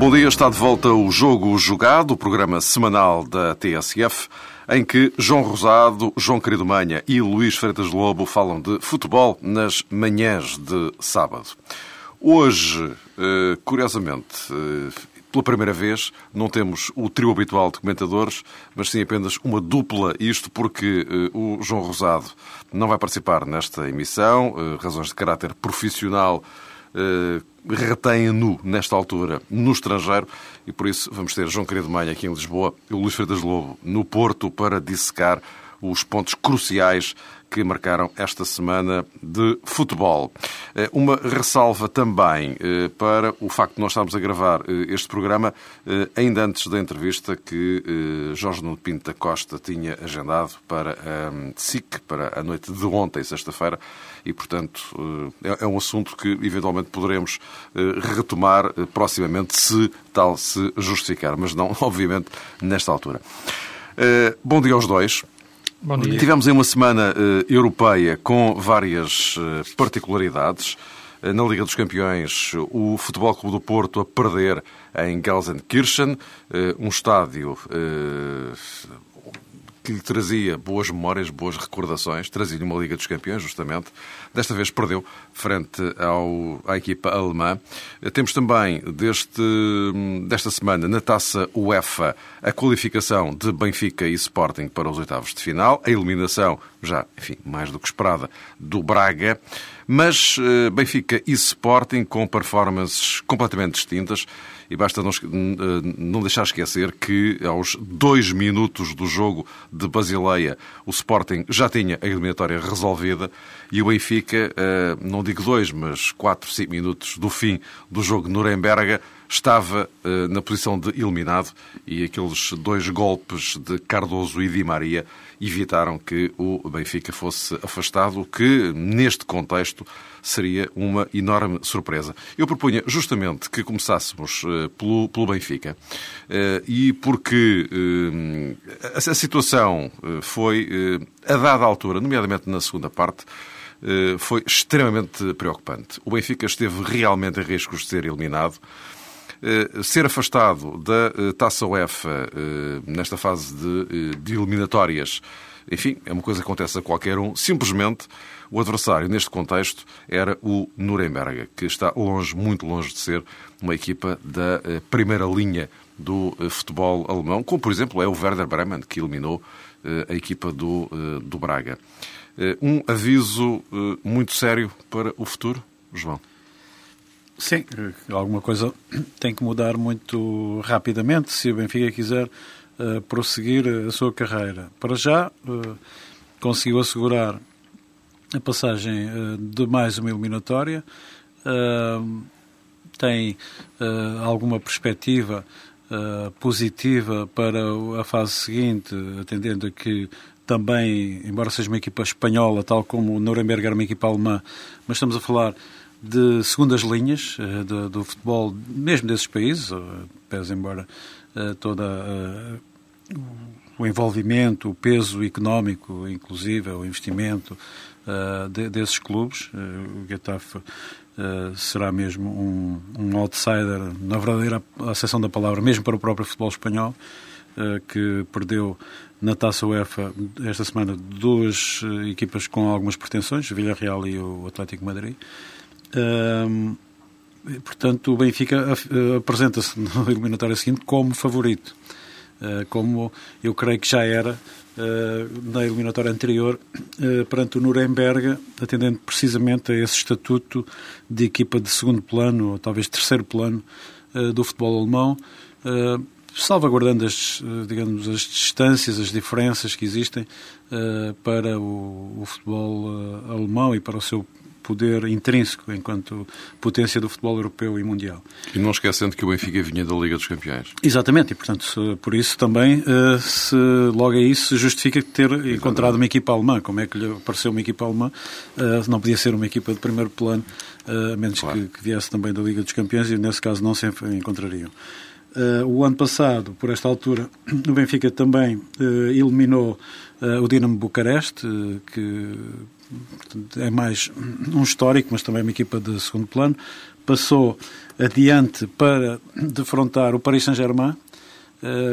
Bom dia, está de volta o Jogo Jogado, o programa semanal da TSF, em que João Rosado, João Querido Manha e Luís Freitas Lobo falam de futebol nas manhãs de sábado. Hoje, eh, curiosamente, eh, pela primeira vez, não temos o trio habitual de comentadores, mas sim apenas uma dupla, isto porque eh, o João Rosado não vai participar nesta emissão, razões de caráter profissional retém-no, nesta altura, no estrangeiro, e por isso vamos ter João Querido Manha aqui em Lisboa e o Luís Freitas Lobo no Porto para dissecar os pontos cruciais que marcaram esta semana de futebol. Eh, uma ressalva também eh, para o facto de nós estarmos a gravar eh, este programa ainda antes da entrevista que Jorge Nuno Pinto da Costa tinha agendado para a SIC, para a noite de ontem, sexta-feira, e, portanto, é, é um assunto que eventualmente poderemos retomar proximamente, se tal se justificar, mas não, obviamente, nesta altura. Bom dia aos dois. Bom dia. Tivemos aí uma semana uh, europeia com várias uh, particularidades. Uh, na Liga dos Campeões, o Futebol Clube do Porto a perder em Gelsenkirchen, um estádio que lhe trazia boas memórias, boas recordações, trazia-lhe uma Liga dos Campeões, justamente. Desta vez perdeu frente ao, à equipa alemã. Temos também deste, desta semana na taça UEFA a qualificação de Benfica e Sporting para os oitavos de final, a eliminação, já, enfim, mais do que esperada, do Braga. Mas eh, Benfica e Sporting com performances completamente distintas e basta não, eh, não deixar esquecer que aos dois minutos do jogo de Basileia o Sporting já tinha a eliminatória resolvida e o Benfica, eh, não digo dois, mas quatro, cinco minutos do fim do jogo de Nuremberg, estava na posição de eliminado e aqueles dois golpes de Cardoso e Di Maria evitaram que o Benfica fosse afastado, o que, neste contexto, seria uma enorme surpresa. Eu propunha justamente que começássemos uh, pelo, pelo, Benfica. Uh, e porque uh, a, a, situação foi, a dada altura, nomeadamente na segunda parte, foi extremamente preocupante. O Benfica esteve realmente em riscos de ser eliminado. Ser afastado da Taça UEFA nesta fase de, de eliminatórias, enfim, é uma coisa que acontece a qualquer um. Simplesmente o adversário, neste contexto, era o Nuremberg, que está longe, muito longe de ser uma equipa da eh, primeira linha do eh, futebol alemão, como por exemplo é o Werder Bremen, que eliminou eh, a equipa do, do Braga. Um aviso muito sério para o futuro, João? Sim, alguma coisa tem que mudar muito rapidamente se o Benfica quiser uh, prosseguir a sua carreira. Para já, uh, conseguiu assegurar a passagem uh, de mais uma eliminatória. Tem alguma perspectiva positiva para a fase seguinte, atendendo a que também, embora seja uma equipa espanhola, tal como o Nuremberg era uma equipa alemã, mas estamos a falar de segundas linhas de, do futebol, mesmo desses países, pese embora toda o envolvimento, o peso económico, inclusive, o investimento de, desses clubes. O Getafe será mesmo um, um, outsider, na verdadeira acessão da palavra, mesmo para o próprio futebol espanhol, que perdeu na Taça UEFA esta semana duas equipas com algumas pretensões, Villarreal e o Atlético Madrid. Portanto, o Benfica apresenta-se na eliminatória seguinte como favorito. Eh, como eu creio que já era eh, na eliminatória anterior eh, perante o Nuremberg, atendendo precisamente a esse estatuto de equipa de segundo plano, ou talvez terceiro plano do futebol alemão, salvaguardando as, digamos, as distâncias, as diferenças que existem para o futebol alemão e para o seu poder intrínseco enquanto potência do futebol europeu e mundial. E não esquecendo que o Benfica vinha da Liga dos Campeões. Exatamente, e portanto, se, por isso também, eh, se logo aí se justifica ter encontrado uma equipa alemã. Como é que lhe apareceu uma equipa alemã? Eh, não podia ser uma equipa de primeiro plano, a menos claro. que, que viesse também da Liga dos Campeões, e nesse caso não se encontrariam. Uh, o ano passado, por esta altura, o Benfica também uh, eliminou uh, o Dinamo Bucareste, que é mais um histórico, mas também uma equipa de segundo plano. Passou adiante para defrontar o Paris Saint-Germain,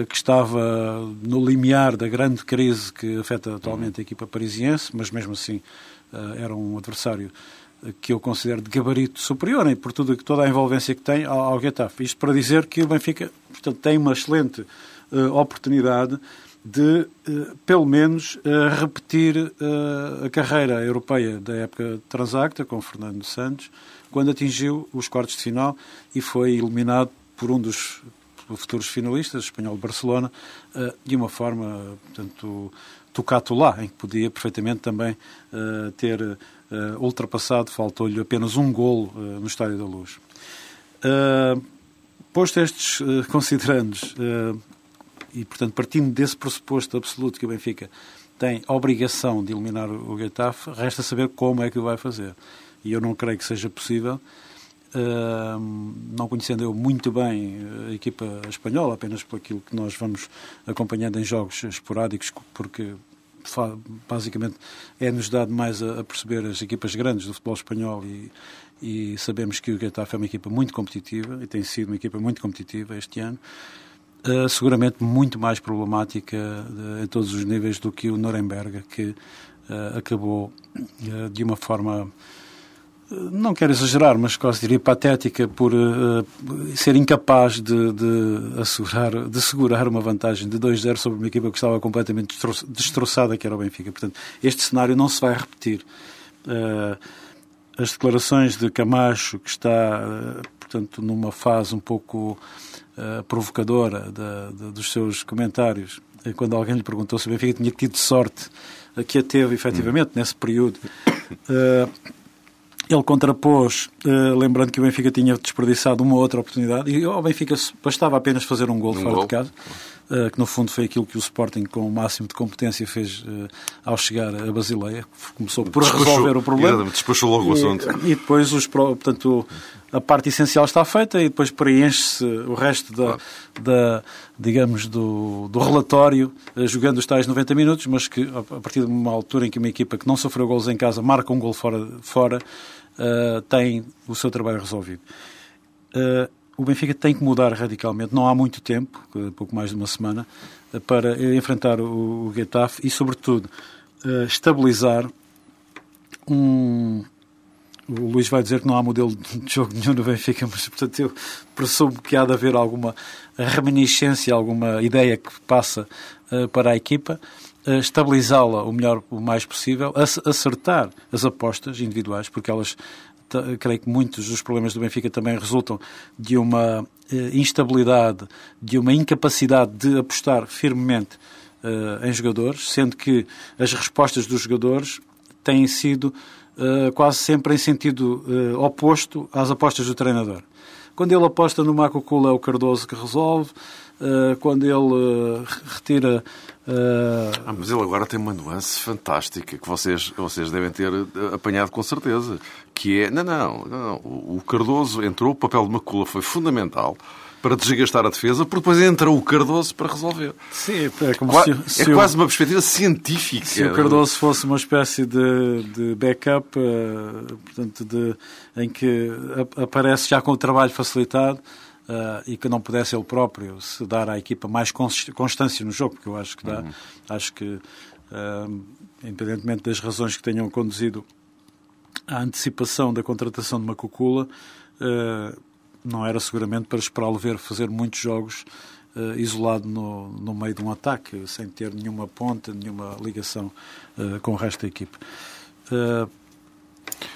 que estava no limiar da grande crise que afeta atualmente a equipa parisiense, mas mesmo assim era um adversário que eu considero de gabarito superior, por tudo, toda a envolvência que tem ao, ao Getafe. Isto para dizer que o Benfica portanto, tem uma excelente oportunidade de, uh, pelo menos, uh, repetir a carreira europeia da época transacta, com Fernando Santos, quando atingiu os quartos de final e foi eliminado por um dos futuros finalistas, espanhol Barcelona, de uma forma, portanto, tocato lá, em que podia perfeitamente também ter ultrapassado, faltou-lhe apenas um golo no Estádio da Luz. Posto estes considerandos, e portanto partindo desse pressuposto absoluto que o Benfica tem obrigação de eliminar o Getafe, resta saber como é que o vai fazer. E eu não creio que seja possível, não conhecendo eu muito bem a equipa espanhola, apenas por aquilo que nós vamos acompanhando em jogos esporádicos, porque basicamente é-nos dado mais a, a, perceber as equipas grandes do futebol espanhol e, e sabemos que o Getafe é uma equipa muito competitiva e tem sido uma equipa muito competitiva este ano. Uh, seguramente muito mais problemática uh, em todos os níveis do que o Nuremberg, que uh, acabou de uma forma não quero exagerar, mas quase diria patética por uh, ser incapaz de, de, assegurar, de segurar uma vantagem de 2-0 sobre uma equipa que estava completamente destroçada, que era o Benfica. Portanto, este cenário não se vai repetir. Uh, as declarações de Camacho, que está, uh, portanto, numa fase um pouco provocadora de, de, dos seus comentários, quando alguém lhe perguntou se o Benfica tinha tido sorte, que a teve, efetivamente, nesse período. Ele contrapôs, uh, lembrando que o Benfica tinha desperdiçado uma outra oportunidade, e ao Benfica bastava apenas fazer um gol um fora gol. de casa, uh, que no fundo foi aquilo que o Sporting, com o máximo de competência, fez uh, ao chegar a Basileia. Começou por resolver o problema. Despachou logo o assunto. E, e depois, os, portanto, a parte essencial está feita e depois preenche-se o resto da, da digamos, do, do relatório, jogando os tais 90 minutos, mas que a partir de uma altura em que uma equipa que não sofreu gols em casa marca um gol fora, fora uh, tem o seu trabalho resolvido. Uh, o Benfica tem que mudar radicalmente, não há muito tempo, pouco mais de uma semana, uh, para enfrentar o, Getafe e, sobretudo, estabilizar um, o Luís vai dizer que não há modelo de jogo nenhum no Benfica, mas portanto eu presumo que há de haver alguma reminiscência, alguma ideia que passa para a equipa estabilizá-la o melhor, o mais possível, acertar as apostas individuais, porque elas, creio que muitos dos problemas do Benfica também resultam de uma eh, instabilidade, de uma incapacidade de apostar firmemente uh, em jogadores, sendo que as respostas dos jogadores têm sido uh, quase sempre em sentido oposto às apostas do treinador. Quando ele aposta no Marco Cula é o Cardoso que resolve, quando ele retira Uh... Ah, mas ele agora tem uma nuance fantástica que vocês, vocês devem ter eh, apanhado com certeza, que é, não, não, não, o Cardoso entrou, o papel de Macula foi fundamental para desgastar a defesa, porque depois entra o Cardoso para resolver. Sim, é, como Qua se, é se quase o, uma perspectiva científica. Se o Cardoso fosse uma espécie de, de backup, uh, portanto, de, em que aparece já com o trabalho facilitado, uh, e que não pudesse ele próprio se dar à equipa mais constância no jogo, porque eu acho que dá, uhum. acho que, uh, independentemente das razões que tenham conduzido à antecipação da contratação de Macucula, uh, não era seguramente para esperá-lo ver fazer muitos jogos isolado no, no meio de um ataque, sem ter nenhuma ponta, nenhuma ligação com o resto da equipe.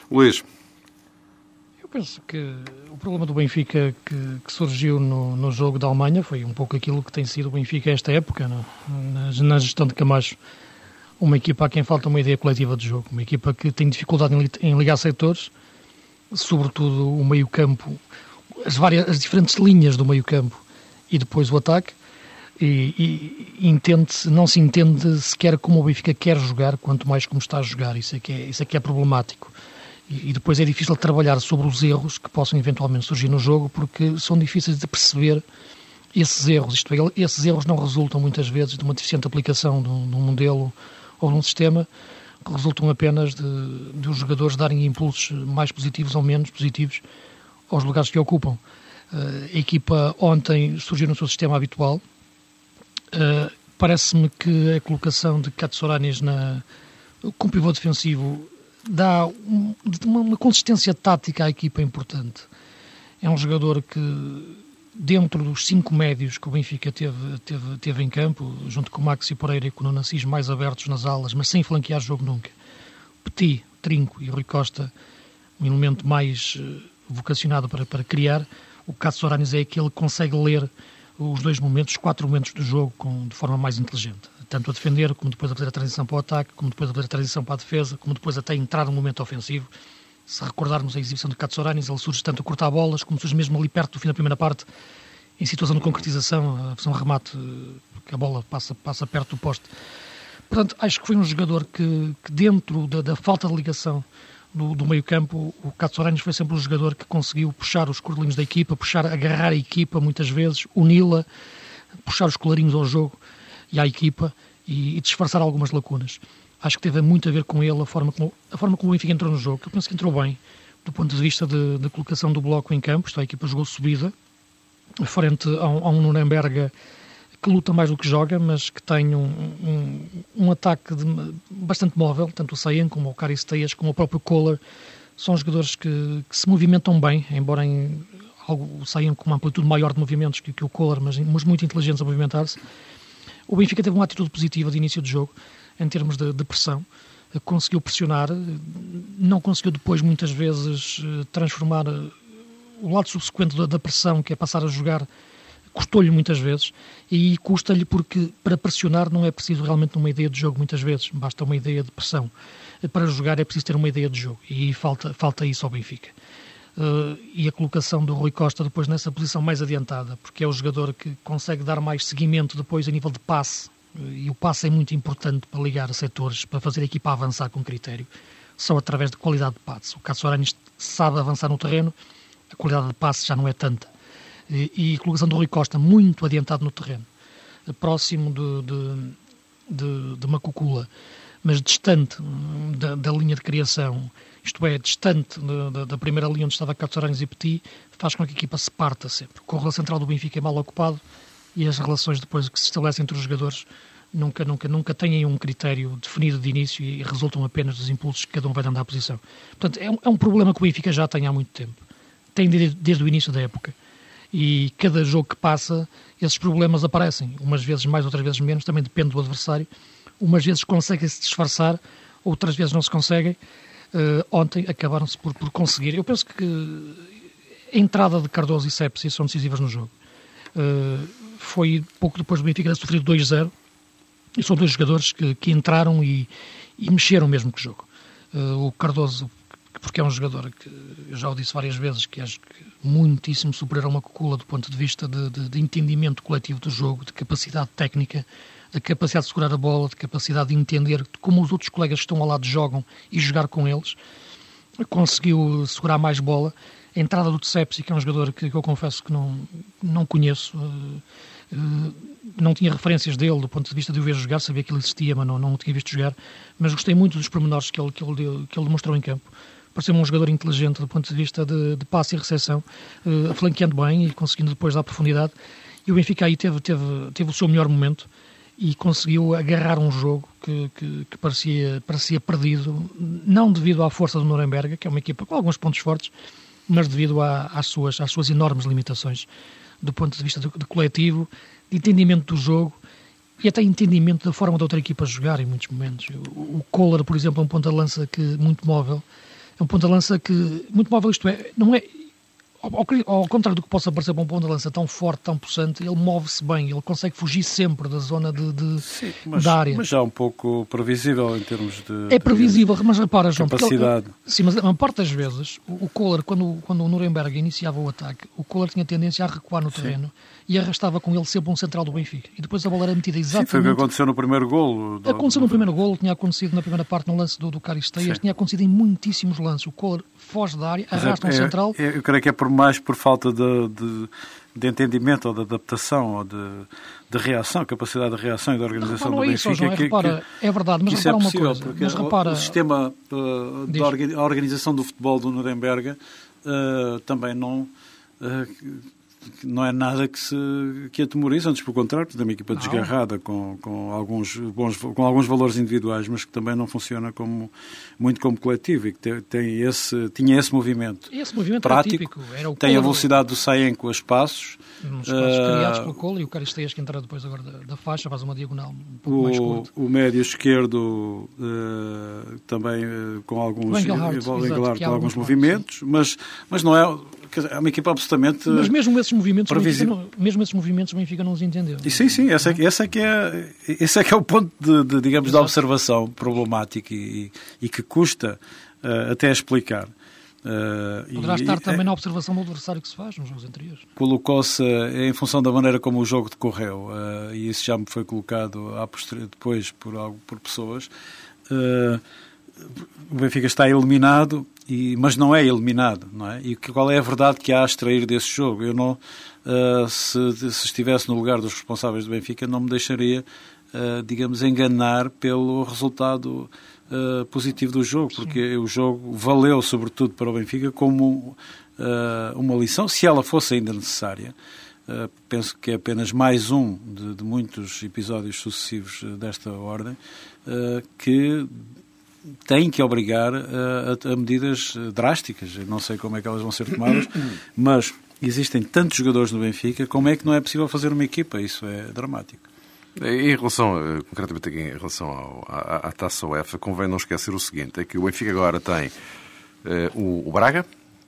Luís, penso que o problema do Benfica que, que surgiu no, no, jogo da Alemanha foi um pouco aquilo que tem sido o Benfica esta época, no, na, na, gestão de Camacho. uma equipa a quem falta uma ideia coletiva de jogo, uma equipa que tem dificuldade em, ligar setores, sobretudo o meio-campo, as, várias, as diferentes linhas do meio-campo e depois o ataque. E, e entende não se entende sequer como o Benfica quer jogar, quanto mais como está a jogar. Isso é que é, isso é, que é problemático. E, depois é difícil trabalhar sobre os erros que possam eventualmente surgir no jogo, porque são difíceis de perceber esses erros. Isto é, esses erros não resultam muitas vezes de uma deficiente aplicação de um, de um modelo ou num sistema que resultam apenas de, de os jogadores darem impulsos mais positivos ou menos positivos aos lugares que ocupam. Uh, a equipa ontem surgiu no seu sistema habitual. Uh, Parece-me que a colocação de Katsouranis na com pivô defensivo dá um, uma, consistência tática à equipa importante. É um jogador que dentro dos cinco médios que o Benfica teve, teve, teve em campo, junto com o Maxi Pereira e com o Nuno Assis mais abertos nas alas, mas sem flanquear jogo nunca. Petit, Trinco e Rui Costa, um elemento mais uh, vocacionado para, para criar. O Caso Soranes é aquele que consegue ler os dois momentos, os quatro momentos do jogo com, de forma mais inteligente. Tanto a defender, como depois a fazer a transição para o ataque, como depois a fazer a transição para a defesa, como depois até entrar no momento ofensivo se recordarmos a exibição de Katsouranis, ele surge tanto a cortar bolas, como surge mesmo ali perto do fim da primeira parte, em situação de concretização, a um remate, que a bola passa, passa perto do poste. Portanto, acho que foi um jogador que, que dentro da, da, falta de ligação do, do meio campo, o Katsouranis foi sempre um jogador que conseguiu puxar os cordelinhos da equipa, puxar, agarrar a equipa muitas vezes, uni-la, puxar os colarinhos ao jogo e à equipa e, e disfarçar algumas lacunas acho que teve muito a ver com ele, a forma como, a forma como o Benfica entrou no jogo. Eu penso que entrou bem, do ponto de vista da colocação do bloco em campo. Isto, a equipa jogou subida, frente a um, a um Nuremberg que luta mais do que joga, mas que tem um, um, um ataque de, bastante móvel, tanto o Sayen como o Caristeias, como o próprio Kohler, são jogadores que, que se movimentam bem, embora em algo, o Sayen com uma amplitude maior de movimentos que, que o Kohler, mas, mas muito inteligentes a movimentar-se. O Benfica teve uma atitude positiva de início de jogo, em termos de, de pressão. Conseguiu pressionar, não conseguiu depois, muitas vezes, transformar o lado subsequente da, da pressão, que é passar a jogar, custou-lhe muitas vezes e custa-lhe porque para pressionar não é preciso realmente uma ideia de jogo muitas vezes, basta uma ideia de pressão. Para jogar é preciso ter uma ideia de jogo e falta, falta isso ao Benfica. Uh, e a colocação do Rui Costa depois nessa posição mais adiantada, porque é o jogador que consegue dar mais seguimento depois a nível de passe e o passe é muito importante para ligar setores, para fazer a equipa avançar com critério, só através de qualidade de passe. O Cássio Aranhas sabe avançar no terreno, a qualidade de passe já não é tanta. E, e colocação do Rui Costa muito adiantado no terreno, próximo de, de, de, de Macucula, mas distante hum, da, da, linha de criação, isto é, distante da, da primeira linha onde estava Cássio Aranhas e Petit, faz com que a equipa se parta sempre. O corredor central do Benfica é mal ocupado, e as relações depois que se estabelecem entre os jogadores nunca, nunca, nunca têm um critério definido de início e resultam apenas dos impulsos que cada um vai dando à posição. Portanto, é um, é um problema que o Benfica já tem há muito tempo. Tem desde, desde o início da época. E cada jogo que passa, esses problemas aparecem. Umas vezes mais, outras vezes menos, também depende do adversário. Umas vezes conseguem-se disfarçar, outras vezes não se conseguem. Uh, ontem acabaram-se por, por conseguir. Eu penso que a entrada de Cardoso e Sepsi são decisivas no jogo. Uh, foi pouco depois do Benfica ter sofrido 2-0 e são dois jogadores que, que entraram e, e, mexeram mesmo com o jogo. Uh, o Cardoso, porque é um jogador que eu já o disse várias vezes, que acho que muitíssimo superior a uma Cocula do ponto de vista de, de, de, entendimento coletivo do jogo, de capacidade técnica, de capacidade de segurar a bola, de capacidade de entender como os outros colegas que estão ao lado jogam e jogar com eles. Conseguiu segurar mais bola. A entrada do Tsepsi, que é um jogador que, que eu confesso que não, não conheço, uh, uh, não tinha referências dele do ponto de vista de o ver jogar, sabia que ele existia, mas não, não o tinha visto jogar. Mas gostei muito dos pormenores que ele, que ele, que ele demonstrou em campo. Pareceu-me um jogador inteligente do ponto de vista de, de passe e recepção, uh, flanqueando bem e conseguindo depois dar profundidade. E o Benfica aí teve, teve, teve o seu melhor momento e conseguiu agarrar um jogo que, que, que, parecia, parecia perdido, não devido à força do Nuremberg, que é uma equipa com alguns pontos fortes, mas devido à, às, suas, às suas enormes limitações do ponto de vista de, de coletivo, de entendimento do jogo e até entendimento da forma da outra equipa jogar em muitos momentos. O, o Kohler, por exemplo, é um ponta-lança que muito móvel, é um ponta-lança que muito móvel, isto é, não é ao, ao, contrário do que possa parecer para um ponto de lança tão forte, tão possante, ele move-se bem, ele consegue fugir sempre da zona de, de Sim, mas, da área. Mas já um pouco previsível em termos de. É previsível, mas repara, João. Capacidade. Ele, sim, mas a parte das vezes, o, o Kohler, quando, quando o Nuremberg iniciava o ataque, o Kohler tinha tendência a recuar no terreno sim. e arrastava com ele sempre um central do Benfica. E depois a bola era metida exatamente. Sim, foi o que aconteceu no primeiro golo. Do, aconteceu no primeiro golo, tinha acontecido na primeira parte no lance do, do Caristeias, tinha acontecido em muitíssimos lances. O Kohler foge da área, arrasta é, um central. É, eu creio que é por mais por falta de, de, de entendimento ou de adaptação ou de, de, reação, capacidade de reação e de organização do é Benfica. Isso, é, que, repara, que, é verdade, mas repara é possível, uma coisa. Mas repara, o, sistema uh, da organização do futebol do Nuremberg uh, também não. Uh, não é nada que se que atemoriza, antes pelo contrário, é uma equipa desgarrada com, com, alguns bons, com alguns valores individuais, mas que também não funciona como, muito como coletivo e que tem, tem esse, tinha esse movimento, esse movimento prático, era tem a velocidade do Saenco a espaços. Nos espaços uh, criados pelo Colo e o Caristeias que entra depois agora da, da, faixa, faz uma diagonal um pouco o, mais curta. O médio esquerdo uh, também uh, com alguns, Engelhardt, com alguns movimentos, mas, mas não é é uma equipa absolutamente Mas mesmo esses movimentos, não, mesmo esses movimentos, o Benfica não os entendeu. E sim, sim, esse é, esse é, que, é, esse é que é o ponto de, de digamos, Exato. da observação problemática e, e que custa uh, até explicar. Uh, Poderá e, estar também é, na observação do adversário que se faz nos jogos anteriores. Colocou-se em função da maneira como o jogo decorreu, uh, e isso já me foi colocado depois por, algo, por pessoas. Uh, o Benfica está eliminado, e, mas não é eliminado, não é? E qual é a verdade que há a extrair desse jogo? Eu não, uh, se, se, estivesse no lugar dos responsáveis do Benfica, não me deixaria, uh, digamos, enganar pelo resultado uh, positivo do jogo, porque Sim. o jogo valeu, sobretudo para o Benfica, como uma lição, se ela fosse ainda necessária. Penso que é apenas mais um de, de muitos episódios sucessivos desta ordem que têm que obrigar a, a, medidas drásticas. Eu não sei como é que elas vão ser tomadas, mas existem tantos jogadores no Benfica, como é que não é possível fazer uma equipa? Isso é dramático. Em relação, eh, concretamente aqui em relação ao, à, à, taça UEFA, convém não esquecer o seguinte: é que o Benfica agora tem eh, o, o, Braga,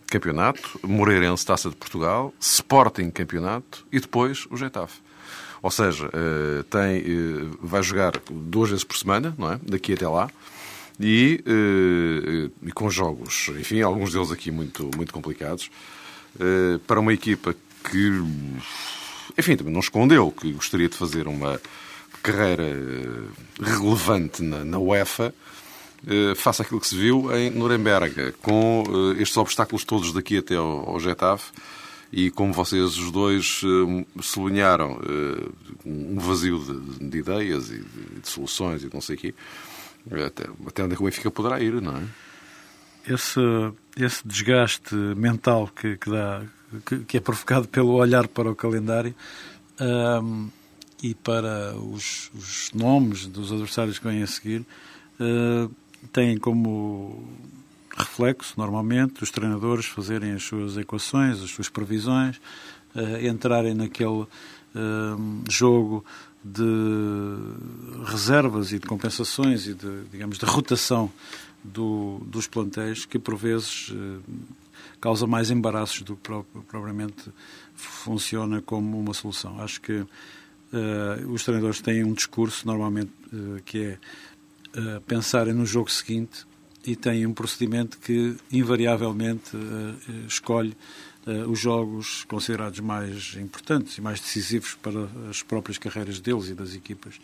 campeonato, Moreirense, taça de Portugal, Sporting, campeonato e depois o Getafe. Ou seja, eh, tem, eh, vai jogar duas vezes por semana, não é? Daqui até lá e, uh, e com jogos, enfim, alguns deles aqui muito, muito complicados, uh, para uma equipa que, enfim, também não escondeu que gostaria de fazer uma carreira relevante na, na UEFA, face àquilo que se viu em Nuremberg, com estes obstáculos todos daqui até ao, ao Getafe, e como vocês os dois sublinharam, um vazio de, de ideias e de, de, soluções e não sei o quê, até, até onde é que o Benfica poderá ir, não é? Esse, esse desgaste mental que, que, dá, que, que, é provocado pelo olhar para o calendário um, e para os, os, nomes dos adversários que vêm a seguir, uh, como reflexo, normalmente, os treinadores fazerem as suas equações, as suas previsões, uh, entrarem naquele uh, jogo de reservas e de compensações e de, digamos, de rotação do, dos plantéis que, por vezes, eh, causa mais embaraços do que propriamente funciona como uma solução. Acho que uh, os treinadores têm um discurso, normalmente, uh, que é uh, pensarem no jogo seguinte e têm um procedimento que, invariavelmente, escolhe uh, os jogos considerados mais importantes e mais decisivos para as próprias carreiras deles e das equipas.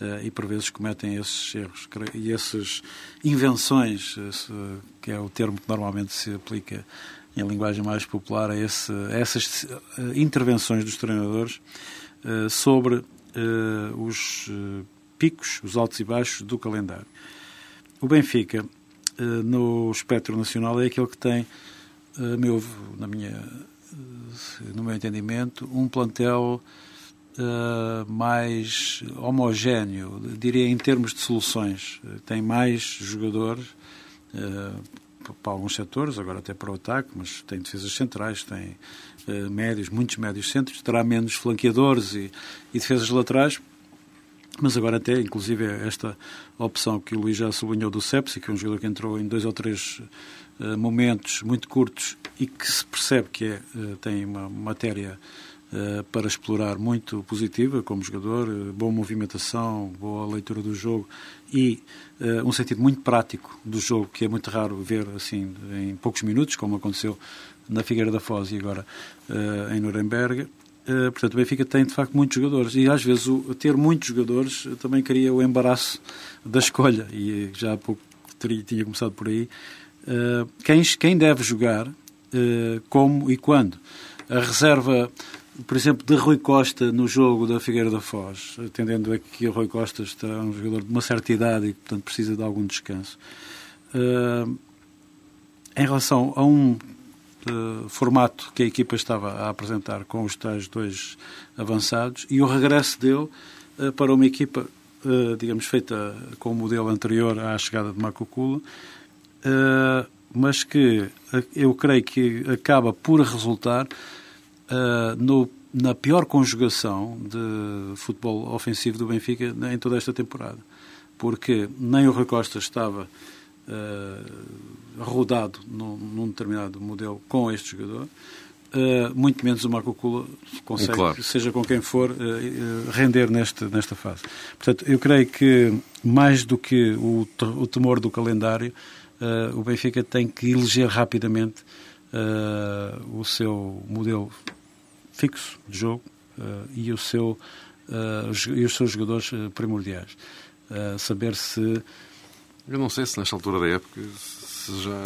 Uh, e por vezes cometem esses erros e essas invenções, esse, que é o termo que normalmente se aplica em linguagem mais popular a, esse, a essas uh, intervenções dos treinadores sobre os picos, os altos e baixos do calendário. O Benfica, no espectro nacional, é aquele que tem meu, na minha, no meu entendimento, um plantel uh, mais homogéneo, diria em termos de soluções. Tem mais jogadores uh, para alguns setores, agora até para o ataque, mas tem defesas centrais, tem uh, médios, muitos médios centros, terá menos flanqueadores e, e defesas laterais, mas agora até, inclusive, esta opção que o Luís já sublinhou do Sepsi, que é um jogador que entrou em dois ou três momentos muito curtos e que se percebe que é, tem uma matéria para explorar muito positiva como jogador, boa movimentação, boa leitura do jogo e um sentido muito prático do jogo que é muito raro ver assim em poucos minutos, como aconteceu na Figueira da Foz e agora em Nuremberg. Uh, portanto, o Benfica tem de facto muitos jogadores e às vezes o, ter muitos jogadores também cria o embaraço da escolha e já há pouco teria, tinha começado por aí. Uh, quem, quem deve jogar, uh, como e quando? A reserva, por exemplo, de Rui Costa no jogo da Figueira da Foz, atendendo a que o Rui Costa está um jogador de uma certa idade e, portanto, precisa de algum descanso. em relação a um formato que a equipa estava a apresentar com os tais dois avançados e o regresso dele uh, para uma equipa, uh, digamos, feita com o modelo anterior à chegada de Marco Cula, eh, mas que eu creio que acaba por resultar no, na pior conjugação de futebol ofensivo do Benfica em toda esta temporada. Porque nem o Rui Costa estava uh, rodado num, num, determinado modelo com este jogador, uh, muito menos o Marco Cula consegue, claro. seja com quem for, uh, render neste, nesta fase. Portanto, eu creio que mais do que o, o temor do calendário, o Benfica tem que eleger rapidamente o seu modelo fixo de jogo e, o seu, e os seus jogadores primordiais. saber se eu não sei se nesta altura da época se já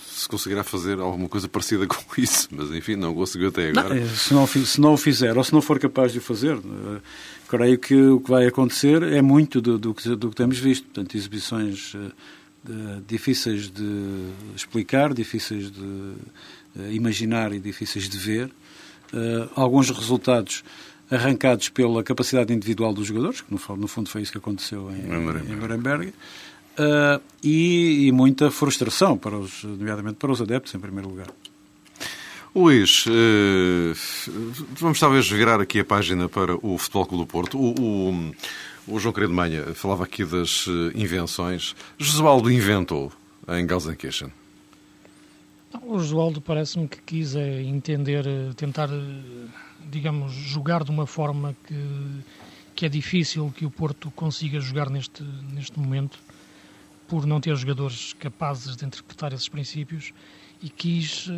se conseguirá fazer alguma coisa parecida com isso, mas enfim, não conseguiu até agora. Não, se, não, se não o fizer ou se não for capaz de o fazer, uh, creio que o que vai acontecer é muito do, do, que, do que temos visto. Portanto, exibições uh, difíceis de explicar, difíceis de uh, imaginar e difíceis de ver. alguns resultados arrancados pela capacidade individual dos jogadores, que no, fundo foi isso que aconteceu em, em Nuremberg. Uh, e, e, muita frustração, para os, nomeadamente para os adeptos, em primeiro lugar. Luís, vamos talvez virar aqui a página para o Futebol Clube do Porto. O, o, o João Querido Manha falava aqui das eh, invenções. Josualdo inventou em Gelsenkirchen? O Josualdo parece-me que quis é entender, tentar, digamos, jogar de uma forma que, que é difícil que o Porto consiga jogar neste, neste momento por não ter jogadores capazes de interpretar esses princípios e quis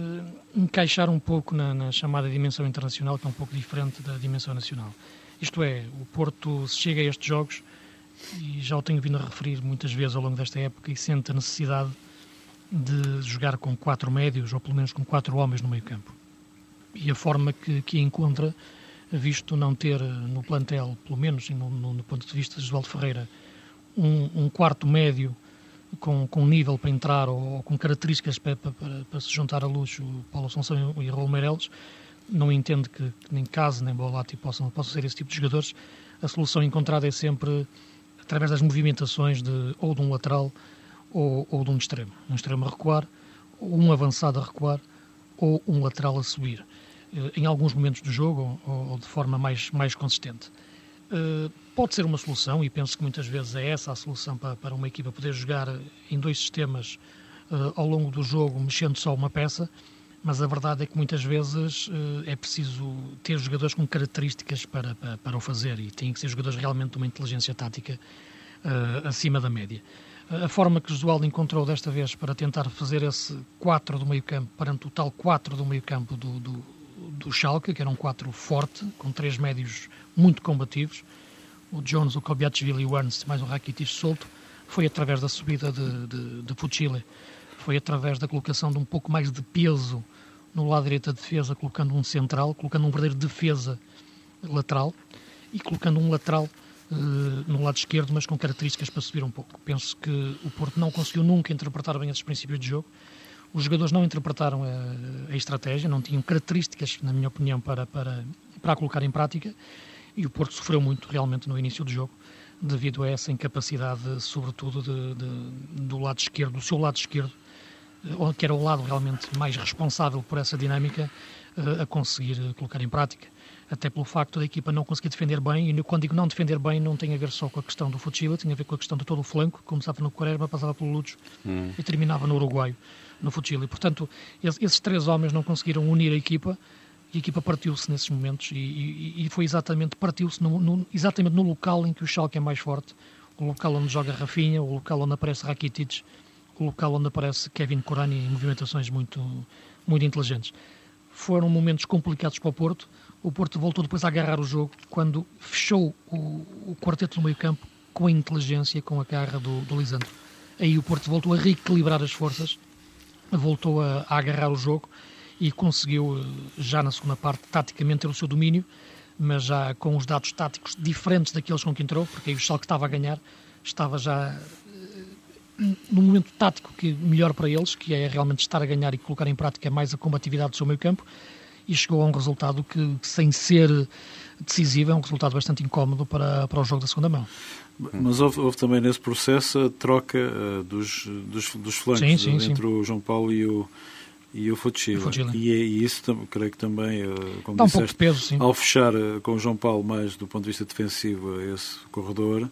encaixar um pouco na, na, chamada dimensão internacional, que é um pouco diferente da dimensão nacional. Isto é, o Porto chega a estes jogos, e já o tenho vindo a referir muitas vezes ao longo desta época, e sente a necessidade de jogar com quatro médios, ou pelo menos com quatro homens no meio campo. E a forma que, que encontra, visto não ter no plantel, pelo menos no, no, no ponto de vista de Josualdo Ferreira, um, um quarto médio com, com nível para entrar ou, ou com características para, para, para, se juntar a luz o Paulo Assunção e Raul Meireles, não entendo que, nem Case nem Bolatti possam, possam ser esse tipo de jogadores. A solução encontrada é sempre através das movimentações de, ou de um lateral ou, ou de um extremo. Um extremo a recuar, ou um avançado a recuar, ou um lateral a subir. Eh, em alguns momentos do jogo ou, ou de forma mais, mais consistente. Uh, pode ser uma solução e penso que muitas vezes é essa a solução para, para uma equipa poder jogar em dois sistemas uh, ao longo do jogo, mexendo só uma peça, mas a verdade é que muitas vezes uh, é preciso ter jogadores com características para, para, para, o fazer e têm que ser jogadores realmente de uma inteligência tática uh, acima da média. A forma que o Josualdo encontrou desta vez para tentar fazer esse 4 do meio campo, perante o tal 4 do meio campo do, do, do Schalke, que era um 4 forte, com três médios muito combativos, o Jones, o Kobiachvili e o Ernst, mais um Rakitic solto, foi através da subida de, de, de Fuchile, foi através da colocação de um pouco mais de peso no lado direito da defesa, colocando um central, colocando um verdadeiro defesa lateral e colocando um lateral uh, no lado esquerdo, mas com características para subir um pouco. Penso que o Porto não conseguiu nunca interpretar bem esses princípios de jogo. Os jogadores não interpretaram a, a estratégia, não tinham características, na minha opinião, para, para, para a colocar em prática e o Porto sofreu muito realmente no início do jogo devido a essa incapacidade, sobretudo de, de, do lado esquerdo, do seu lado esquerdo, eh, que era o lado realmente mais responsável por essa dinâmica, eh, a conseguir colocar em prática. até pelo facto da equipa não conseguir defender bem, e quando digo não defender bem, não tem a ver só com a questão do Fuchila, tem a ver com a questão de todo o flanco, começava no Quaresma, passava pelo Lutz hum. e terminava no Uruguaio, no Fuchila. E, portanto, esses três homens não conseguiram unir a equipa, e a equipa partiu-se nesses momentos, e, e, e foi exatamente, partiu-se no, no, exatamente no local em que o Schalke é mais forte, o local onde joga Rafinha, o local onde aparece Rakitic, o local onde aparece Kevin Corani em movimentações muito, muito inteligentes. Foram momentos complicados para o Porto, o Porto voltou depois a agarrar o jogo quando fechou o, o quarteto no meio campo com a inteligência, com a garra do, do Lisandro. Aí o Porto voltou a reequilibrar as forças, voltou a, a agarrar o jogo e conseguiu, eh, já na segunda parte, taticamente ter o seu domínio, mas já com os dados táticos diferentes daqueles com que entrou, porque aí o Schalke estava a ganhar, estava já no momento tático que melhor para eles, que é realmente estar a ganhar e colocar em prática mais a combatividade do seu meio campo, e chegou a um resultado que, sem ser decisivo, é um resultado bastante incómodo para, para o jogo da segunda mão. Mas houve, houve também nesse processo a troca uh, dos, dos, dos flancos sim, sim, entre sim. o João Paulo e o, e o Fuchila. E, é, e, isso creio que também, uh, como Dá disseste, um peso, ao fechar uh, com o João Paulo mais do ponto de vista defensivo esse corredor,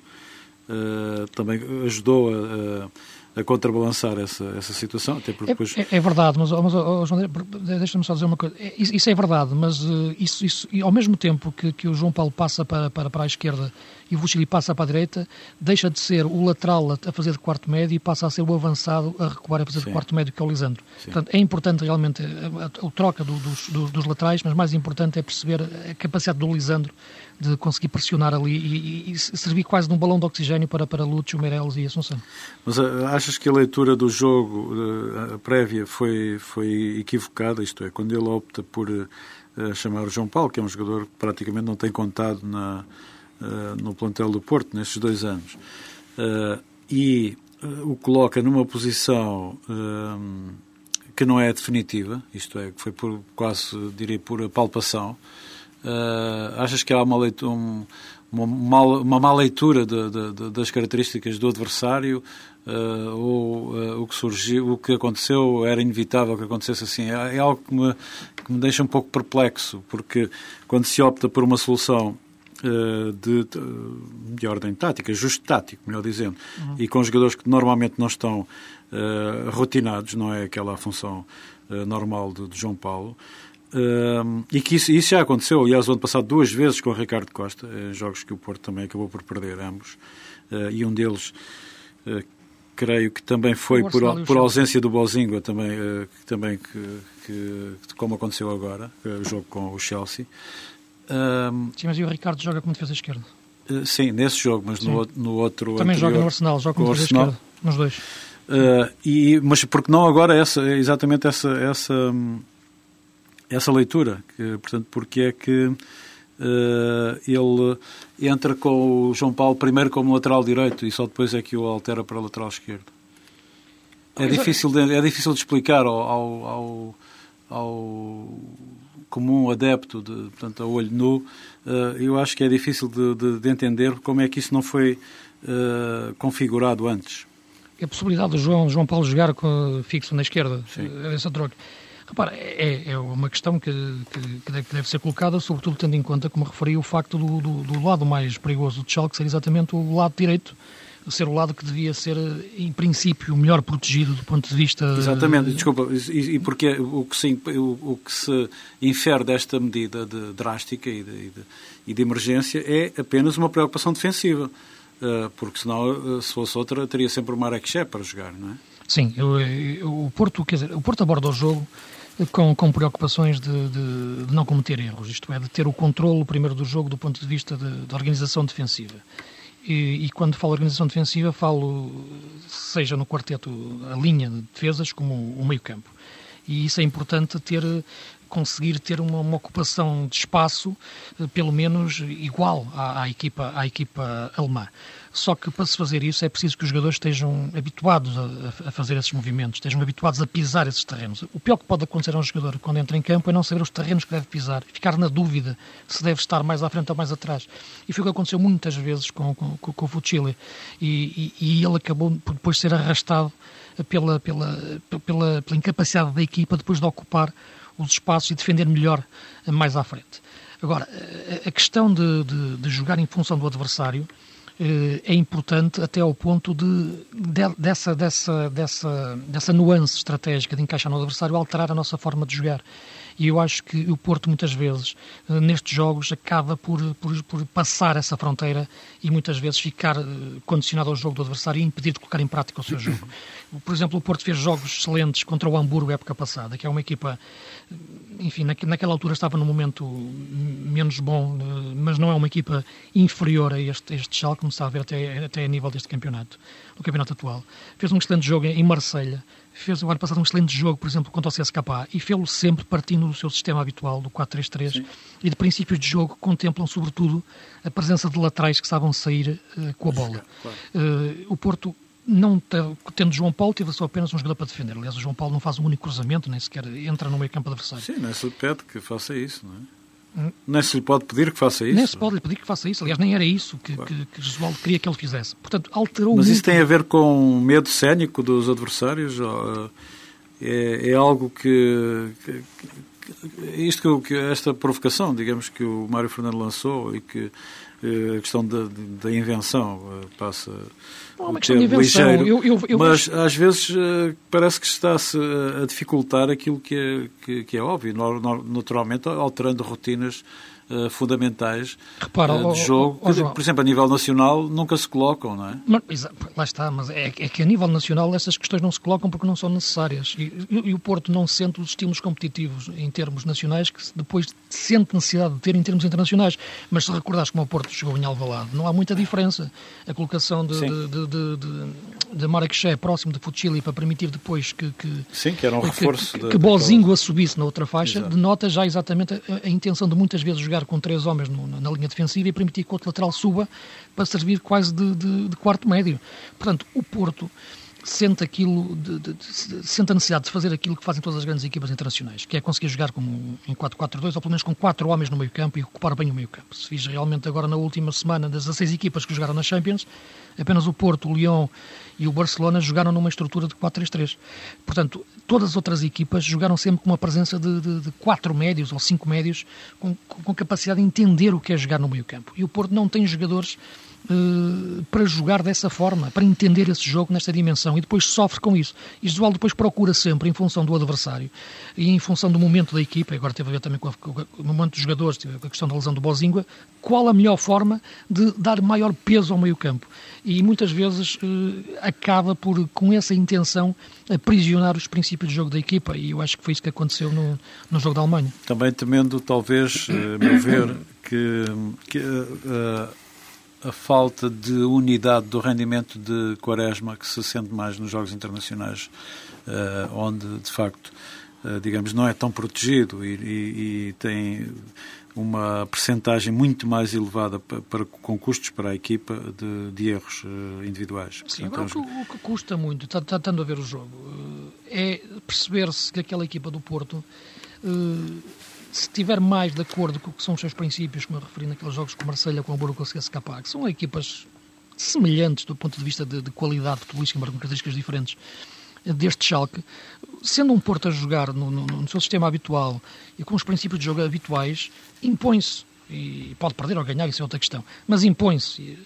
também ajudou a a contrabalançar essa, essa situação, até porque é, depois... É, é verdade, mas, mas oh, João, deixa-me só dizer uma coisa. É, isso é verdade, mas uh, isso, isso, ao mesmo tempo que, que o João Paulo passa para, para, para a esquerda e o Vucili passa para a direita, deixa de ser o lateral a fazer de quarto médio e passa a ser o avançado a recuar a fazer Sim. de quarto médio, que é o Lisandro. Sim. Portanto, é importante realmente a, a, a troca do, dos, do, dos laterais, mas mais importante é perceber a capacidade do Lisandro de conseguir pressionar ali e, e, e servir quase de um balão de oxigênio para, para Lúcio, Meireles e Assunção. Mas uh, achas que a leitura do jogo uh, prévia foi, foi equivocada? Isto é, quando ele opta por chamar o João Paulo, que é um jogador que praticamente não tem contado na, no plantel do Porto nestes dois anos, e o coloca numa posição que não é definitiva, isto é, que foi por quase, diria, por palpação, achas que há uma, leitura, um, uma, uma, má leitura de, de, das características do adversário uh, ou uh, o que surgiu, o que aconteceu era inevitável que acontecesse assim? É, é algo que me, que me deixa um pouco perplexo, porque quando se opta por uma solução de, de, de, ordem tática, justo tático, melhor dizendo, uhum. e com jogadores que normalmente não estão rotinados, não é aquela função normal de, de João Paulo, Uh, e que isso, isso, já aconteceu, aliás, o ano passado duas vezes com o Ricardo Costa, uh, jogos que o Porto também acabou por perder ambos, uh, e um deles, eh, creio que também foi por, por ausência do Bozinga, também, que, também que, que, como aconteceu agora, o jogo com o Chelsea. Sim, mas e o Ricardo joga como defesa esquerda? sim, nesse jogo, mas no, no outro. Também anterior, joga no Arsenal, joga como defesa esquerda, nos dois. e, mas porque não agora essa, exatamente essa, essa essa leitura, que, portanto, porque é que uh, ele entra com o João Paulo primeiro como lateral direito e só depois é que o altera para lateral esquerdo. É difícil de, é difícil de explicar ao, ao, ao, ao comum adepto, de, portanto, a olho nu. Uh, eu acho que é difícil de, de, de, entender como é que isso não foi uh, configurado antes. A possibilidade do João, João Paulo jogar com, fixo na esquerda, Sim. essa troca. Repara, é, é uma questão que, que, deve ser colocada, sobretudo tendo em conta, como referi, o facto do, do, do lado mais perigoso do Schalke ser exatamente o lado direito, ser o lado que devia ser, em princípio, melhor protegido do ponto de vista... Exatamente, desculpa, e, e porque o que, se, o, o, que se infere desta medida de, drástica e de, de, e de emergência é apenas uma preocupação defensiva, eh, porque senão, eh, se fosse outra, teria sempre o Marek para jogar, não é? Sim, eu, eu, o Porto, quer dizer, o Porto aborda o jogo com, com preocupações de, de, de, não cometer erros, isto é, de ter o controle primeiro do jogo do ponto de vista de, de organização defensiva. E, e, quando falo organização defensiva, falo seja no quarteto a linha de defesas como o meio campo. E isso é importante ter conseguir ter uma, uma ocupação de espaço eh, pelo menos igual à, à, equipa, à equipa alemã. Só que para se fazer isso é preciso que os jogadores estejam habituados a, a, fazer esses movimentos, estejam habituados a pisar esses terrenos. O pior que pode acontecer a um jogador quando entra em campo é não saber os terrenos que deve pisar, ficar na dúvida se deve estar mais à frente ou mais atrás. E foi o que aconteceu muitas vezes com, com, com o Fuchile. E, e, e ele acabou por depois ser arrastado pela, pela, pela, pela incapacidade da equipa depois de ocupar os espaços e defender melhor mais à frente. Agora, a questão de, de, de jogar em função do adversário é importante até ao ponto de, de, dessa, dessa, dessa, dessa nuance estratégica de encaixar no adversário alterar a nossa forma de jogar. E eu acho que o Porto, muitas vezes, eh, nestes jogos, acaba por, por, por passar essa fronteira e muitas vezes ficar eh, condicionado ao jogo do adversário e impedir de colocar em prática o seu jogo. Por exemplo, o Porto fez jogos excelentes contra o Hamburgo época passada, que é uma equipa, eh, enfim, naquela altura estava num momento menos bom, mas não é uma equipa inferior a este, este Schalke, como está a ver até, até a nível deste campeonato, no campeonato atual. Fez um excelente jogo em Marselha fez o ano passado um excelente jogo, por exemplo, contra o CSKA, e fez-lo sempre partindo do seu sistema habitual, do 4-3-3, e de princípios de jogo contemplam, sobretudo, a presença de laterais que a sair uh, com a bola. Claro. Uh, o Porto, não tendo João Paulo, teve só apenas um jogador para defender. Aliás, o João Paulo não faz um único cruzamento, nem sequer entra no meio campo adversário. Sim, nem se pede que faça isso, não é? Nem se lhe pode pedir que faça isso. Nem se pode lhe pedir que faça isso. Aliás, nem era isso que, claro. que, que queria que ele fizesse. Portanto, alterou Mas muito... isso tem a ver com medo cénico dos adversários? É, é algo que, que, isto que, esta provocação, digamos, que o Mário Fernando lançou e que eh, a questão da, da invenção eh, passa não é de invenção. Eu, eu, eu mas vejo... às vezes uh, parece que está-se a dificultar aquilo que é, que, que é óbvio, naturalmente alterando rotinas uh, fundamentais Repara, uh, de jogo, oh, oh, por exemplo, a nível nacional nunca se colocam, não é? Mas, lá está, mas é, é, que a nível nacional essas questões não se colocam porque não são necessárias. E, e, e o Porto não sente os estímulos competitivos em termos nacionais que depois sente necessidade de ter em termos internacionais. Mas se recordares como o Porto chegou em Alvalade, não há muita diferença. A colocação de, de, de, de, de Marrakech próximo de Fuchili para permitir depois que, que, Sim, que, era um reforço que, que, que Bozingo a subisse na outra faixa, Exato. denota já exatamente a, a intenção de muitas vezes jogar com três homens no, na linha defensiva e permitir que o outro lateral suba para servir quase de, de, de quarto médio. Portanto, o Porto sente aquilo, de, de, de, sente a necessidade de fazer aquilo que fazem todas as grandes equipas internacionais, que é conseguir jogar como em 4-4-2, ou pelo menos com quatro homens no meio campo e ocupar bem o meio campo. Se fiz realmente agora na última semana das 16 equipas que jogaram na Champions, apenas o Porto, o Lyon e o Barcelona jogaram numa estrutura de 4-3-3. Portanto, todas as outras equipas jogaram sempre com uma presença de, de, de quatro médios ou cinco médios com, com, capacidade de entender o que é jogar no meio campo. E o Porto não tem jogadores uh, para jogar dessa forma, para entender esse jogo nesta dimensão e depois sofre com isso. E Josualdo depois procura sempre, em função do adversário e em função do momento da equipa, agora teve a ver também com, a, com o momento dos jogadores, teve com a questão da lesão do Bozingua, qual a melhor forma de dar maior peso ao meio campo. E muitas vezes uh, acaba por, com essa intenção, aprisionar os princípios de jogo da equipa e eu acho que foi isso que aconteceu no, no jogo da Alemanha. Também temendo, talvez, uh, meu ver, que, que uh, a falta de unidade do rendimento de Quaresma que se sente mais nos jogos internacionais, uh, onde de facto, uh, digamos, não é tão protegido e, e, e tem uma percentagem muito mais elevada para, para, com custos para a equipa de, de erros uh, individuais. Sim, Portanto, agora, o, que, o, que, custa muito, estando a ver o jogo, é perceber-se que aquela equipa do Porto se estiver mais de acordo com o que são os seus princípios, como eu referi naqueles jogos com Marselha, com o Hamburgo, com o CSKA, que são equipas semelhantes do ponto de vista de, de qualidade futebolística, mas com características diferentes deste Schalke, sendo um Porto a jogar no, no, no seu sistema habitual e com os princípios de jogo habituais, impõe-se. E pode perder ou ganhar, isso é outra questão. Mas impõe-se.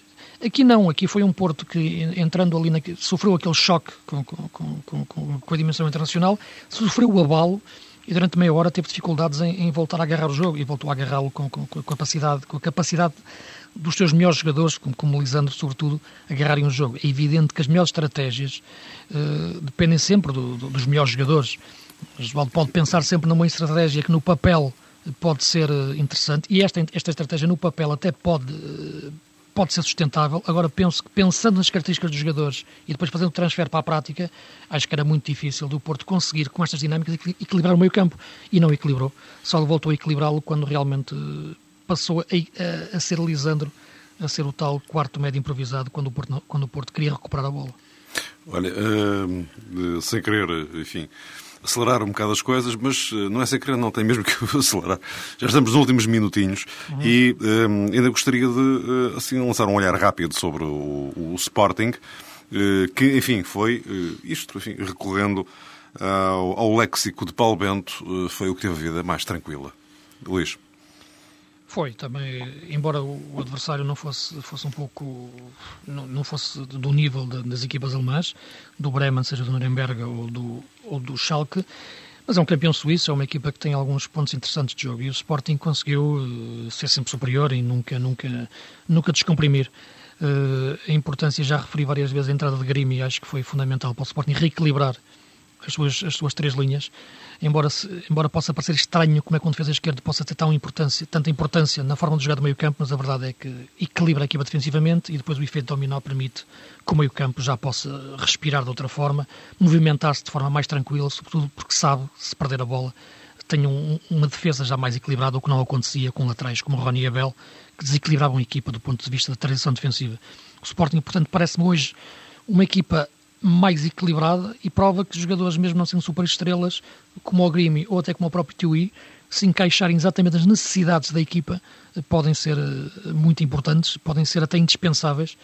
Aqui não, aqui foi um Porto que, entrando ali, na, sofreu aquele choque com, com, com, com, a dimensão internacional, sofreu o abalo e durante meia hora teve dificuldades em, em voltar a agarrar o jogo e voltou a agarrá-lo com, com, com, a capacidade, com a capacidade dos seus melhores jogadores, como, como Lisandro, sobretudo, agarrarem o jogo. É evidente que as melhores estratégias uh, dependem sempre do, do, dos melhores jogadores. Oswaldo pode pensar sempre numa estratégia que no papel pode ser eh, interessante e esta, esta estratégia no papel até pode pode ser sustentável. Agora, penso que pensando nas características dos jogadores e depois fazendo o transfer para a prática, acho que era muito difícil do Porto conseguir, com estas dinâmicas, equilibrar o meio campo. E não equilibrou. Só voltou a equilibrá-lo quando realmente passou a, a, a, ser Lisandro, a ser o tal quarto médio improvisado, quando o Porto, quando o Porto queria recuperar a bola. Olha, uh, sem querer, enfim acelerar um bocado as coisas, mas eh, não é sem não, tem mesmo que acelerar. Já estamos nos últimos minutinhos uhum. e um, eh, ainda gostaria de eh, assim, lançar um olhar rápido sobre o, o Sporting, que, enfim, foi isto, enfim, recorrendo ao, ao léxico de Paulo Bento, foi o que teve a vida mais tranquila. Luís. Foi, também, embora o adversário não fosse, fosse um pouco, não, não fosse do nível das equipas alemãs, do Bremen, seja do Nuremberg ou do, ou do Schalke, mas é um campeão suíço, é uma equipa que tem alguns pontos interessantes de jogo e o Sporting conseguiu uh, ser sempre superior e nunca, nunca, nunca descomprimir. Uh, a importância, já referi várias vezes, a entrada de Grimi, acho que foi fundamental para o Sporting reequilibrar as suas, as suas três linhas embora, se, embora possa parecer estranho como é que um defesa esquerdo possa ter tão importância, tanta importância na forma de jogar do meio campo, mas a verdade é que equilibra a equipa defensivamente e depois o efeito dominó permite que o meio campo já possa respirar de outra forma, movimentar-se de forma mais tranquila, sobretudo porque sabe, se perder a bola, tem um, uma defesa já mais equilibrada, o que não acontecia com laterais como Rony e Abel, que desequilibravam a equipa do ponto de vista da tradição defensiva. O Sporting, portanto, parece-me hoje uma equipa mais equilibrada e prova que os jogadores, mesmo não sendo super estrelas, como o Grimi ou até como o próprio Tui, se encaixarem exatamente as necessidades da equipa, eh, podem ser eh, muito importantes, podem ser até indispensáveis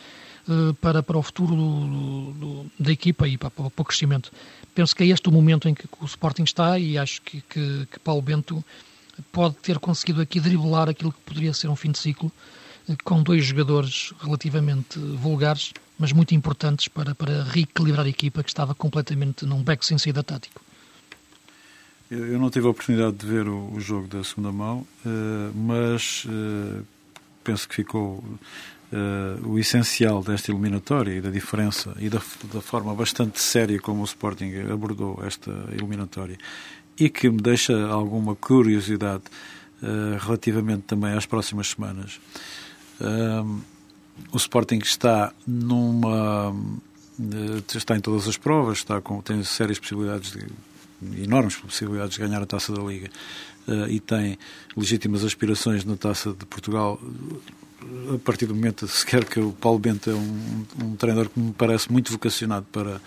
eh, para, para o futuro do, do, da equipa e para, para, o crescimento. Penso que é este o momento em que o Sporting está e acho que, que, que Paulo Bento pode ter conseguido aqui driblar aquilo que poderia ser um fim de ciclo com dois jogadores relativamente vulgares, mas muito importantes para, para reequilibrar a equipa que estava completamente num beco sem saída tático. Eu não tive a oportunidade de ver o, jogo da segunda mão, uh, mas uh, penso que ficou uh, o essencial desta eliminatória e da diferença e da, da, forma bastante séria como o Sporting abordou esta eliminatória e que me deixa alguma curiosidade relativamente também às próximas semanas o Sporting está numa eh, está em todas as provas, está com, tem sérias possibilidades de, enormes possibilidades de ganhar a Taça da Liga uh, e tem legítimas aspirações na Taça de Portugal. A partir do momento sequer que o Paulo Bento é um, um treinador que me parece muito vocacionado para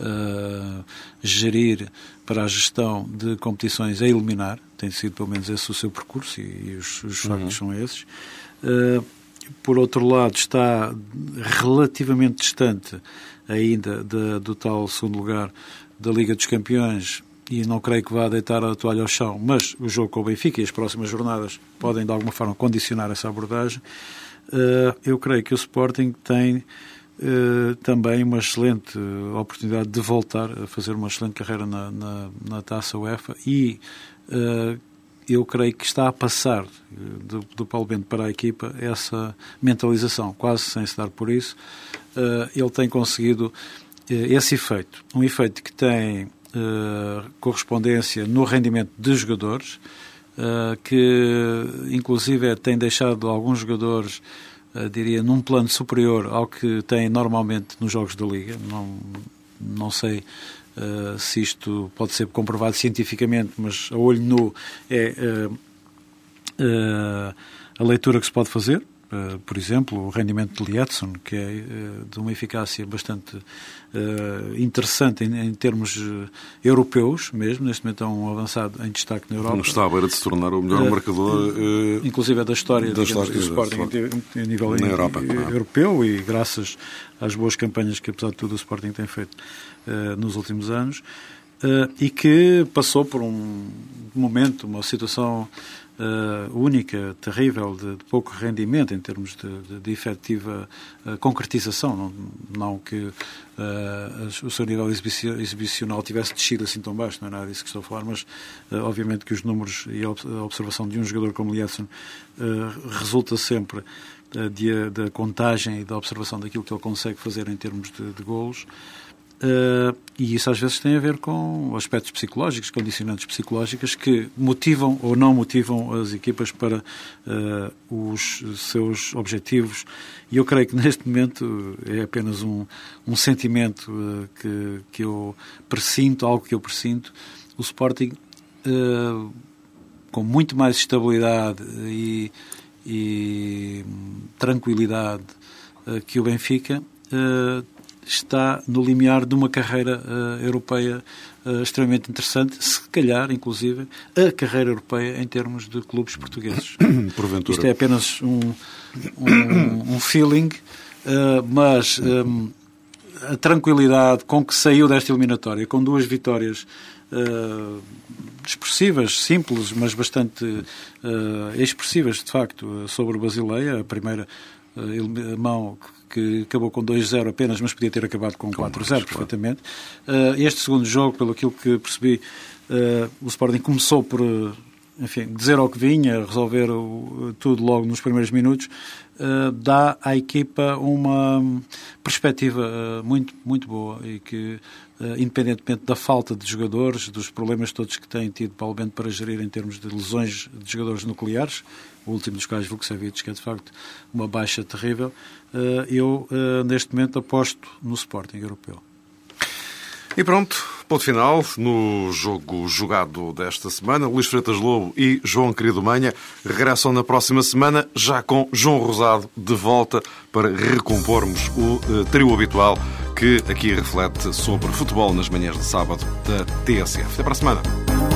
uh, gerir para a gestão de competições a eliminar. Tem sido pelo menos esse o seu percurso e, e os, os factos uhum. são esses. Uh, por outro lado, está relativamente distante ainda do tal segundo lugar da Liga dos Campeões e não creio que vá deitar a toalha ao chão, mas o jogo com o Benfica e as próximas jornadas podem de alguma forma condicionar essa abordagem. Eh, eu creio que o Sporting tem eh, também uma excelente oportunidade de voltar a fazer uma excelente carreira na, na, na taça UEFA e eh, eu creio que está a passar eh, do, do Paulo Bento para a equipa essa mentalização, quase sem se dar por isso. Uh, ele tem conseguido uh, esse efeito. Um efeito que tem uh, correspondência no rendimento dos jogadores, que inclusive tem deixado alguns jogadores, diria, num plano superior ao que têm normalmente nos jogos da Liga. Não, não sei Uh, se isto pode ser comprovado cientificamente, mas a olho nu é uh, uh, a leitura que se pode fazer. por exemplo, o rendimento de Lietzson, que é de uma eficácia bastante interessante em, em termos europeus, mesmo, neste momento é um avançado em destaque na Europa. Não está à beira de se tornar o melhor marcador. inclusive é da história, da digamos, história do Sporting em nível Europa, europeu e graças às boas campanhas que, apesar de tudo, o Sporting tem feito nos últimos anos uh, e que passou por um momento, uma situação uh, única, terrível, de, de, pouco rendimento em termos de, de, de efetiva concretização. Não, não que o seu nível exibicional tivesse descido assim tão baixo, não é nada disso que estou a falar, mas obviamente que os números e a observação de um jogador como Lietzen resulta sempre da contagem e da observação daquilo que ele consegue fazer em termos de golos. Uh, e isso às vezes tem a ver com aspectos psicológicos, condicionantes psicológicos que motivam ou não motivam as equipas para uh, os seus objetivos. E eu creio que neste momento é apenas um, um sentimento uh, que, que eu presinto, algo que eu presinto. O Sporting, com muito mais estabilidade e, e tranquilidade que o Benfica, está no limiar de uma carreira uh, europeia uh, extremamente interessante, se calhar, inclusive, a carreira europeia em termos de clubes portugueses. Porventura. Isto é apenas um, um, um feeling, uh, mas um, a tranquilidade com que saiu desta eliminatória, com duas vitórias uh, expressivas, simples, mas bastante uh, expressivas, de facto, sobre o Basileia. A primeira uh, mão que acabou com 2-0 apenas, mas podia ter acabado com 4-0 perfeitamente. Uh, este segundo jogo, pelo aquilo que percebi, o Sporting começou por enfim, dizer ao que vinha, resolver tudo logo nos primeiros minutos, dá à equipa uma perspectiva uh, muito, muito boa e que, independentemente da falta de jogadores, dos problemas todos que tem tido Paulo Bento para gerir em termos de lesões de jogadores nucleares, o último dos quais Vukcevic, que é de facto uma baixa terrível, eu neste momento aposto no Sporting europeu. E pronto, ponto final no jogo jogado desta semana. Luís Freitas Lobo e João Querido Manha regressam na próxima semana, já com João Rosado de volta para recompormos o uh, trio habitual que aqui reflete sobre futebol nas manhãs de sábado da TSF. Até para a semana.